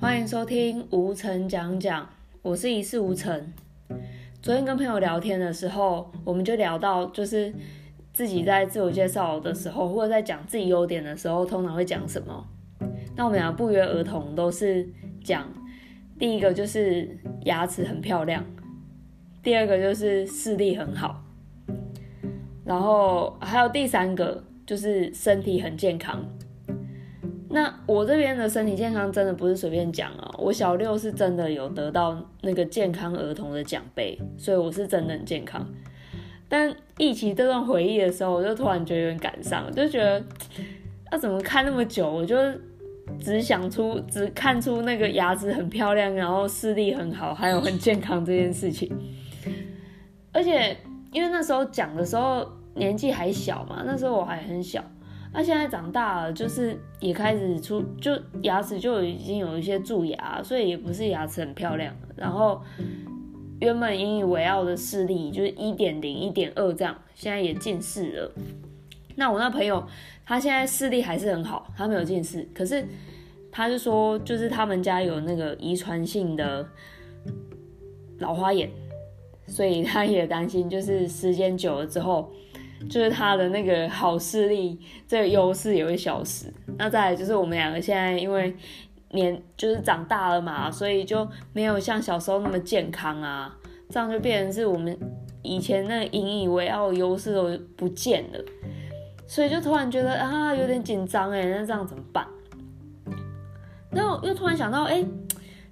欢迎收听无尘讲讲，我是一事无成。昨天跟朋友聊天的时候，我们就聊到，就是自己在自我介绍的时候，或者在讲自己优点的时候，通常会讲什么？那我们俩不约而同都是讲，第一个就是牙齿很漂亮，第二个就是视力很好，然后还有第三个就是身体很健康。那我这边的身体健康真的不是随便讲啊，我小六是真的有得到那个健康儿童的奖杯，所以我是真的很健康。但一起这段回忆的时候，我就突然觉得有点感伤，就觉得要怎么看那么久，我就只想出只看出那个牙齿很漂亮，然后视力很好，还有很健康这件事情。而且因为那时候讲的时候年纪还小嘛，那时候我还很小。那现在长大了，就是也开始出，就牙齿就已经有一些蛀牙，所以也不是牙齿很漂亮。然后原本引以为傲的视力就是一点零、一点二这样，现在也近视了。那我那朋友他现在视力还是很好，他没有近视，可是他就说，就是他们家有那个遗传性的老花眼，所以他也担心，就是时间久了之后。就是他的那个好视力，这个优势也会消失。那再来就是我们两个现在因为年就是长大了嘛，所以就没有像小时候那么健康啊，这样就变成是我们以前那引以为傲的优势都不见了，所以就突然觉得啊有点紧张哎，那这样怎么办？然后又突然想到，哎，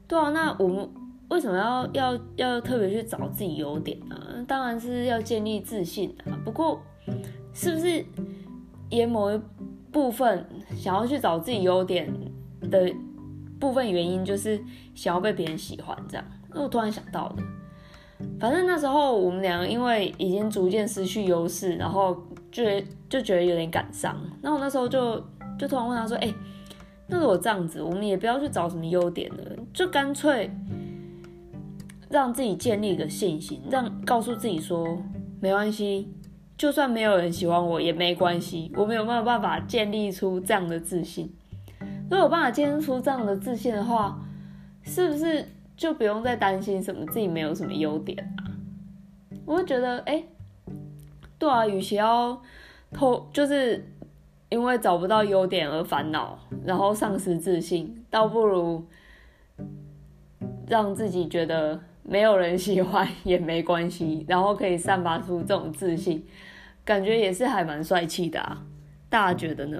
对啊，那我们为什么要要要特别去找自己优点呢？当然是要建立自信啊。不过。是不是也某一部分想要去找自己优点的部分原因，就是想要被别人喜欢这样？那我突然想到的，反正那时候我们两个因为已经逐渐失去优势，然后就就觉得有点感伤。那我那时候就就突然问他说：“哎，那如果这样子，我们也不要去找什么优点了，就干脆让自己建立一个信心，让告诉自己说没关系。”就算没有人喜欢我也没关系，我们有没有办法建立出这样的自信。如果有办法建立出这样的自信的话，是不是就不用再担心什么自己没有什么优点啊？我会觉得，哎，对啊，与其要偷，就是因为找不到优点而烦恼，然后丧失自信，倒不如让自己觉得。没有人喜欢也没关系，然后可以散发出这种自信，感觉也是还蛮帅气的啊！大家觉得呢？